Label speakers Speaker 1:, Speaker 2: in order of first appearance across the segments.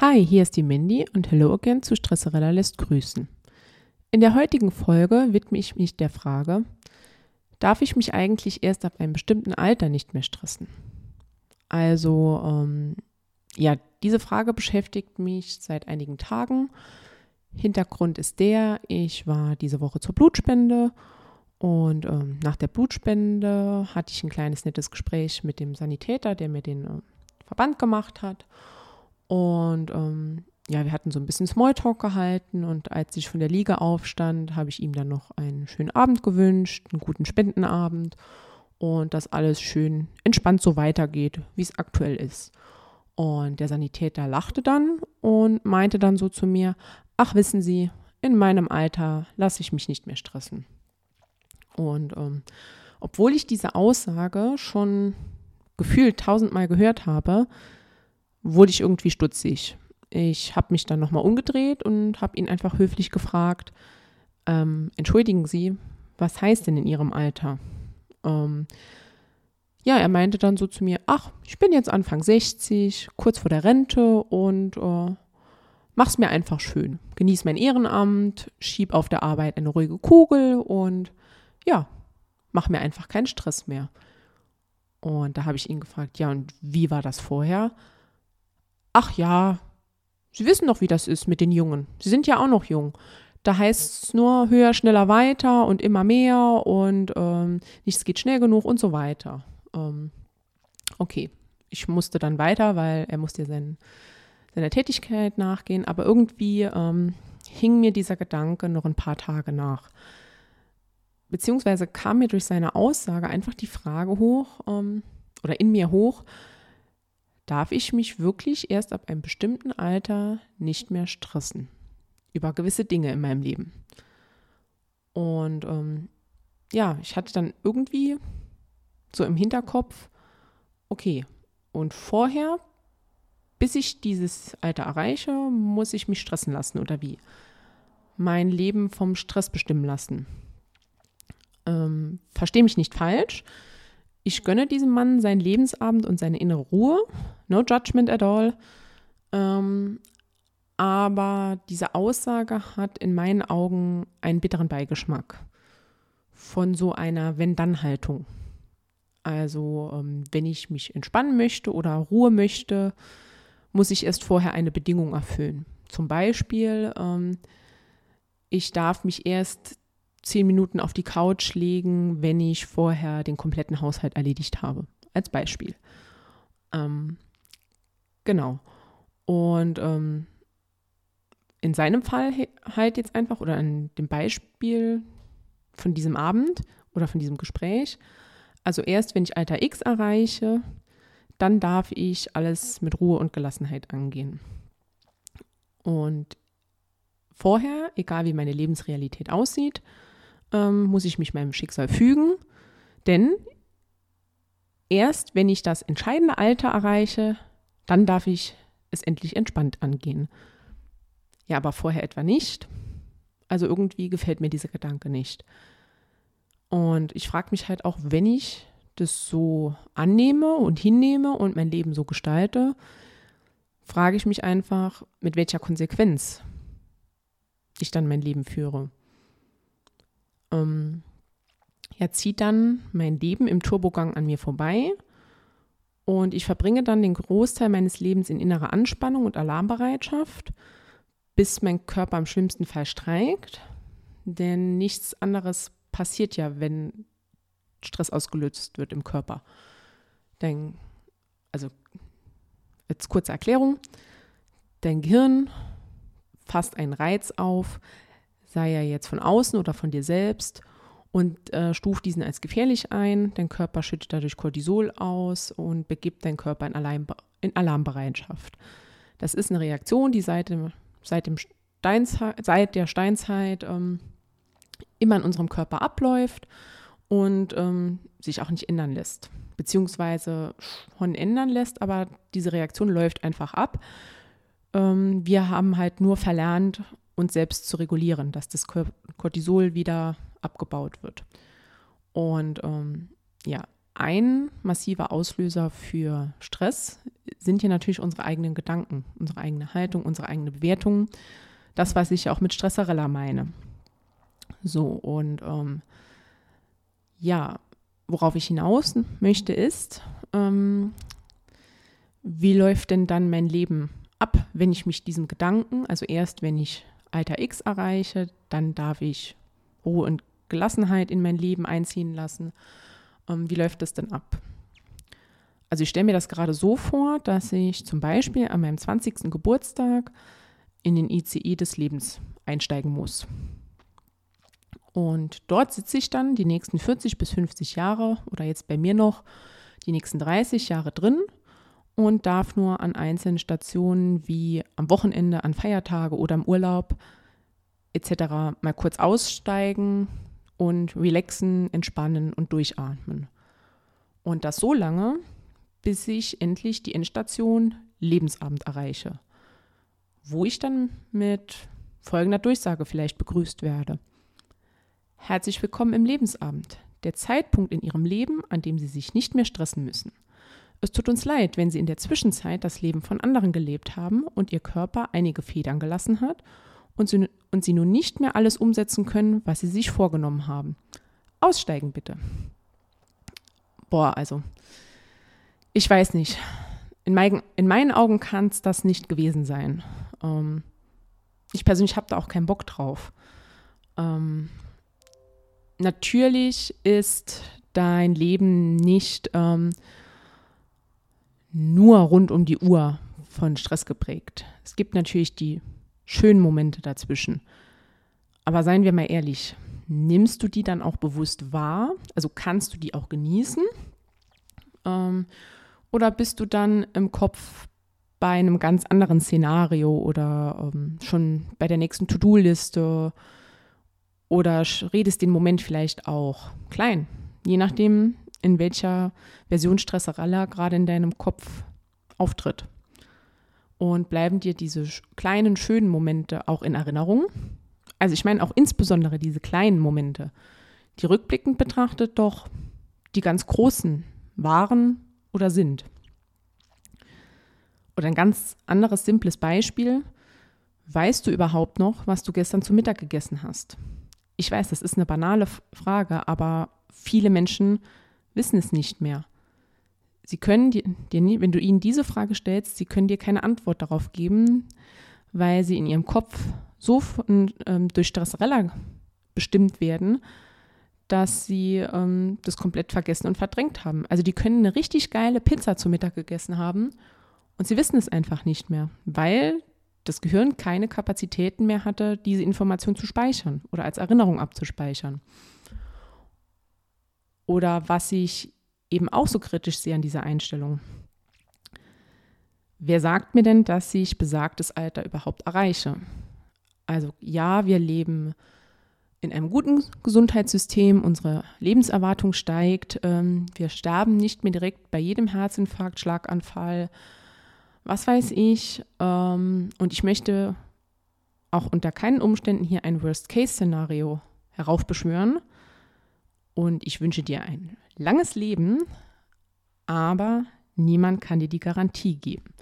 Speaker 1: Hi, hier ist die Mindy und Hello again zu Stresserella lässt grüßen. In der heutigen Folge widme ich mich der Frage, darf ich mich eigentlich erst ab einem bestimmten Alter nicht mehr stressen? Also, ähm, ja, diese Frage beschäftigt mich seit einigen Tagen. Hintergrund ist der, ich war diese Woche zur Blutspende und ähm, nach der Blutspende hatte ich ein kleines nettes Gespräch mit dem Sanitäter, der mir den äh, Verband gemacht hat. Und ähm, ja, wir hatten so ein bisschen Smalltalk gehalten und als ich von der Liga aufstand, habe ich ihm dann noch einen schönen Abend gewünscht, einen guten Spendenabend und dass alles schön entspannt so weitergeht, wie es aktuell ist. Und der Sanitäter lachte dann und meinte dann so zu mir, ach wissen Sie, in meinem Alter lasse ich mich nicht mehr stressen. Und ähm, obwohl ich diese Aussage schon gefühlt tausendmal gehört habe, wurde ich irgendwie stutzig. Ich habe mich dann nochmal umgedreht und habe ihn einfach höflich gefragt, ähm, entschuldigen Sie, was heißt denn in Ihrem Alter? Ähm, ja, er meinte dann so zu mir, ach, ich bin jetzt Anfang 60, kurz vor der Rente und äh, mach's mir einfach schön. Genieß mein Ehrenamt, schieb auf der Arbeit eine ruhige Kugel und ja, mach mir einfach keinen Stress mehr. Und da habe ich ihn gefragt, ja, und wie war das vorher? Ach ja, Sie wissen doch, wie das ist mit den Jungen. Sie sind ja auch noch jung. Da heißt es nur höher, schneller, weiter und immer mehr und ähm, nichts geht schnell genug und so weiter. Ähm, okay, ich musste dann weiter, weil er musste sein, seiner Tätigkeit nachgehen, aber irgendwie ähm, hing mir dieser Gedanke noch ein paar Tage nach. Beziehungsweise kam mir durch seine Aussage einfach die Frage hoch ähm, oder in mir hoch, darf ich mich wirklich erst ab einem bestimmten Alter nicht mehr stressen über gewisse Dinge in meinem Leben. Und ähm, ja, ich hatte dann irgendwie so im Hinterkopf, okay, und vorher, bis ich dieses Alter erreiche, muss ich mich stressen lassen oder wie? Mein Leben vom Stress bestimmen lassen. Ähm, Verstehe mich nicht falsch. Ich gönne diesem Mann seinen Lebensabend und seine innere Ruhe. No judgment at all. Ähm, aber diese Aussage hat in meinen Augen einen bitteren Beigeschmack von so einer Wenn-Dann-Haltung. Also, ähm, wenn ich mich entspannen möchte oder Ruhe möchte, muss ich erst vorher eine Bedingung erfüllen. Zum Beispiel, ähm, ich darf mich erst zehn Minuten auf die Couch legen, wenn ich vorher den kompletten Haushalt erledigt habe. Als Beispiel. Ähm, genau. Und ähm, in seinem Fall halt jetzt einfach oder an dem Beispiel von diesem Abend oder von diesem Gespräch. Also erst wenn ich Alter X erreiche, dann darf ich alles mit Ruhe und Gelassenheit angehen. Und vorher, egal wie meine Lebensrealität aussieht, ähm, muss ich mich meinem Schicksal fügen, denn erst wenn ich das entscheidende Alter erreiche, dann darf ich es endlich entspannt angehen. Ja, aber vorher etwa nicht. Also irgendwie gefällt mir dieser Gedanke nicht. Und ich frage mich halt auch, wenn ich das so annehme und hinnehme und mein Leben so gestalte, frage ich mich einfach, mit welcher Konsequenz ich dann mein Leben führe ähm, ja, zieht dann mein Leben im Turbogang an mir vorbei und ich verbringe dann den Großteil meines Lebens in innerer Anspannung und Alarmbereitschaft, bis mein Körper im schlimmsten Fall streikt. Denn nichts anderes passiert ja, wenn Stress ausgelöst wird im Körper. Denn, also, jetzt kurze Erklärung. Dein Gehirn fasst einen Reiz auf, sei er jetzt von außen oder von dir selbst und äh, stuft diesen als gefährlich ein. Dein Körper schüttet dadurch Cortisol aus und begibt deinen Körper in, Alarm, in Alarmbereitschaft. Das ist eine Reaktion, die seit, dem, seit, dem Steinzeit, seit der Steinzeit ähm, immer in unserem Körper abläuft und ähm, sich auch nicht ändern lässt. Beziehungsweise schon ändern lässt, aber diese Reaktion läuft einfach ab. Ähm, wir haben halt nur verlernt, uns selbst zu regulieren, dass das Cortisol wieder abgebaut wird. Und ähm, ja, ein massiver Auslöser für Stress sind hier natürlich unsere eigenen Gedanken, unsere eigene Haltung, unsere eigene Bewertung. Das, was ich auch mit Stresserella meine. So, und ähm, ja, worauf ich hinaus möchte, ist, ähm, wie läuft denn dann mein Leben ab, wenn ich mich diesem Gedanken, also erst wenn ich Alter X erreiche, dann darf ich Ruhe und Gelassenheit in mein Leben einziehen lassen. Ähm, wie läuft das denn ab? Also ich stelle mir das gerade so vor, dass ich zum Beispiel an meinem 20. Geburtstag in den ICE des Lebens einsteigen muss. Und dort sitze ich dann die nächsten 40 bis 50 Jahre oder jetzt bei mir noch die nächsten 30 Jahre drin und darf nur an einzelnen Stationen wie am Wochenende, an Feiertage oder im Urlaub etc. mal kurz aussteigen und relaxen, entspannen und durchatmen. Und das so lange, bis ich endlich die Endstation Lebensabend erreiche, wo ich dann mit folgender Durchsage vielleicht begrüßt werde. Herzlich willkommen im Lebensabend, der Zeitpunkt in Ihrem Leben, an dem Sie sich nicht mehr stressen müssen. Es tut uns leid, wenn Sie in der Zwischenzeit das Leben von anderen gelebt haben und Ihr Körper einige Federn gelassen hat und Sie, und Sie nun nicht mehr alles umsetzen können, was Sie sich vorgenommen haben. Aussteigen bitte. Boah, also, ich weiß nicht. In, mein, in meinen Augen kann es das nicht gewesen sein. Ähm, ich persönlich habe da auch keinen Bock drauf. Ähm, natürlich ist dein Leben nicht ähm, nur rund um die Uhr von Stress geprägt. Es gibt natürlich die schönen Momente dazwischen. Aber seien wir mal ehrlich, nimmst du die dann auch bewusst wahr? Also kannst du die auch genießen? Ähm, oder bist du dann im Kopf bei einem ganz anderen Szenario oder ähm, schon bei der nächsten To-Do-Liste oder redest den Moment vielleicht auch klein, je nachdem, in welcher Version Stresseralla gerade in deinem Kopf auftritt. Und bleiben dir diese kleinen, schönen Momente auch in Erinnerung? Also ich meine auch insbesondere diese kleinen Momente, die rückblickend betrachtet doch die ganz großen waren oder sind. Oder ein ganz anderes simples Beispiel. Weißt du überhaupt noch, was du gestern zu Mittag gegessen hast? Ich weiß, das ist eine banale Frage, aber viele Menschen wissen es nicht mehr. Sie können dir, wenn du ihnen diese Frage stellst, sie können dir keine Antwort darauf geben, weil sie in ihrem Kopf so von, ähm, durch Stresserella bestimmt werden, dass sie ähm, das komplett vergessen und verdrängt haben. Also die können eine richtig geile Pizza zu Mittag gegessen haben und sie wissen es einfach nicht mehr, weil das Gehirn keine Kapazitäten mehr hatte, diese Information zu speichern oder als Erinnerung abzuspeichern. Oder was ich eben auch so kritisch sehe an dieser Einstellung. Wer sagt mir denn, dass ich besagtes Alter überhaupt erreiche? Also ja, wir leben in einem guten Gesundheitssystem, unsere Lebenserwartung steigt, ähm, wir sterben nicht mehr direkt bei jedem Herzinfarkt, Schlaganfall, was weiß ich. Ähm, und ich möchte auch unter keinen Umständen hier ein Worst-Case-Szenario heraufbeschwören. Und ich wünsche dir ein langes Leben, aber niemand kann dir die Garantie geben,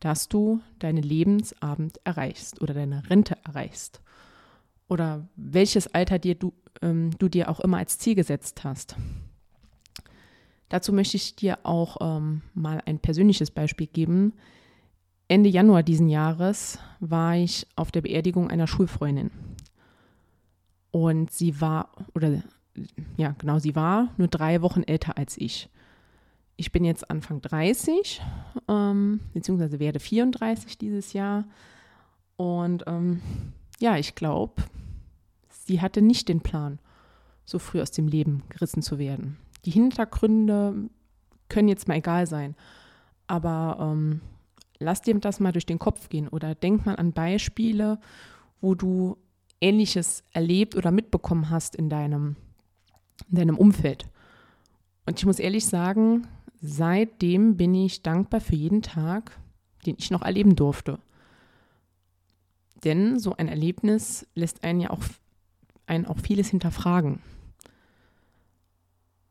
Speaker 1: dass du deinen Lebensabend erreichst oder deine Rente erreichst. Oder welches Alter dir du, ähm, du dir auch immer als Ziel gesetzt hast. Dazu möchte ich dir auch ähm, mal ein persönliches Beispiel geben. Ende Januar diesen Jahres war ich auf der Beerdigung einer Schulfreundin. Und sie war, oder ja, genau, sie war nur drei Wochen älter als ich. Ich bin jetzt Anfang 30, ähm, beziehungsweise werde 34 dieses Jahr. Und ähm, ja, ich glaube, sie hatte nicht den Plan, so früh aus dem Leben gerissen zu werden. Die Hintergründe können jetzt mal egal sein, aber ähm, lass dir das mal durch den Kopf gehen oder denk mal an Beispiele, wo du Ähnliches erlebt oder mitbekommen hast in deinem, in deinem Umfeld. Und ich muss ehrlich sagen, seitdem bin ich dankbar für jeden Tag, den ich noch erleben durfte. Denn so ein Erlebnis lässt einen ja auch, einen auch vieles hinterfragen.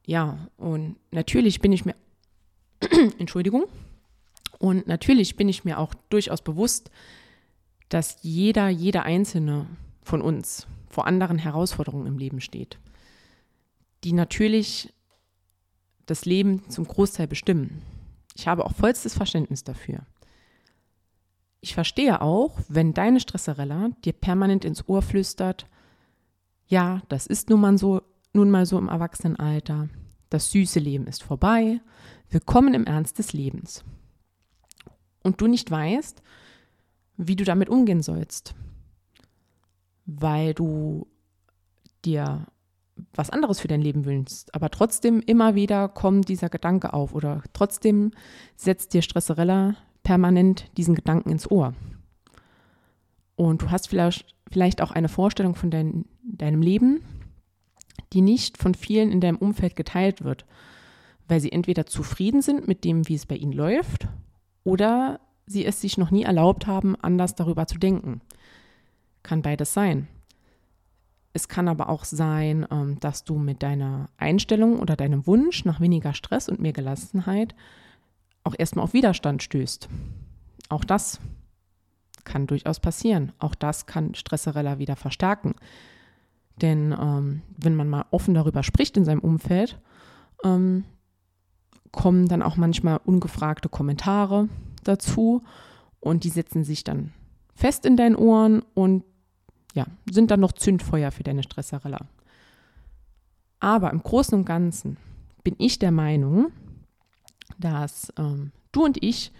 Speaker 1: Ja, und natürlich bin ich mir, Entschuldigung, und natürlich bin ich mir auch durchaus bewusst, dass jeder, jeder Einzelne von uns vor anderen Herausforderungen im Leben steht, die natürlich das Leben zum Großteil bestimmen. Ich habe auch vollstes Verständnis dafür. Ich verstehe auch, wenn deine Stresserella dir permanent ins Ohr flüstert, ja, das ist nun mal so, nun mal so im Erwachsenenalter. Das süße Leben ist vorbei. Willkommen im Ernst des Lebens. Und du nicht weißt, wie du damit umgehen sollst, weil du dir was anderes für dein Leben wünschst, aber trotzdem immer wieder kommt dieser Gedanke auf oder trotzdem setzt dir Stresserella permanent diesen Gedanken ins Ohr. Und du hast vielleicht, vielleicht auch eine Vorstellung von dein, deinem Leben, die nicht von vielen in deinem Umfeld geteilt wird, weil sie entweder zufrieden sind mit dem, wie es bei ihnen läuft, oder sie es sich noch nie erlaubt haben, anders darüber zu denken. Kann beides sein. Es kann aber auch sein, ähm, dass du mit deiner Einstellung oder deinem Wunsch nach weniger Stress und mehr Gelassenheit auch erstmal auf Widerstand stößt. Auch das kann durchaus passieren. Auch das kann Stresserella wieder verstärken. Denn ähm, wenn man mal offen darüber spricht in seinem Umfeld, ähm, kommen dann auch manchmal ungefragte Kommentare dazu und die setzen sich dann fest in deinen Ohren und ja, sind dann noch Zündfeuer für deine Stresserella. Aber im Großen und Ganzen bin ich der Meinung, dass ähm, du und ich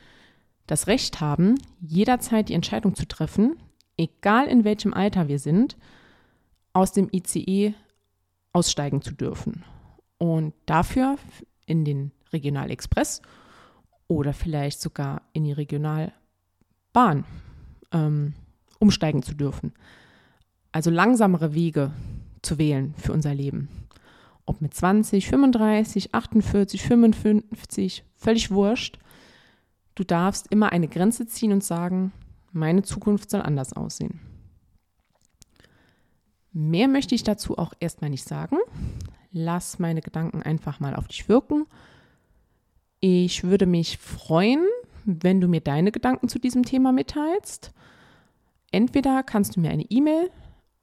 Speaker 1: das Recht haben, jederzeit die Entscheidung zu treffen, egal in welchem Alter wir sind, aus dem ICE aussteigen zu dürfen. Und dafür in den Regionalexpress oder vielleicht sogar in die Regionalbahn ähm, umsteigen zu dürfen. Also langsamere Wege zu wählen für unser Leben. Ob mit 20, 35, 48, 55, völlig wurscht. Du darfst immer eine Grenze ziehen und sagen, meine Zukunft soll anders aussehen. Mehr möchte ich dazu auch erstmal nicht sagen. Lass meine Gedanken einfach mal auf dich wirken. Ich würde mich freuen, wenn du mir deine Gedanken zu diesem Thema mitteilst. Entweder kannst du mir eine E-Mail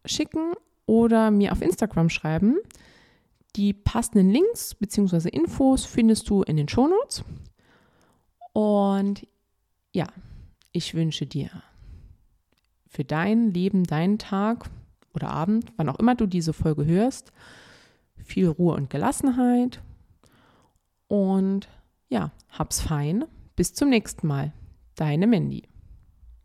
Speaker 1: schicken oder mir auf Instagram schreiben. Die passenden Links bzw. Infos findest du in den Shownotes. Und ja, ich wünsche dir für dein Leben, deinen Tag oder Abend, wann auch immer du diese Folge hörst, viel Ruhe und Gelassenheit. Und ja, hab's fein. Bis zum nächsten Mal. Deine Mandy.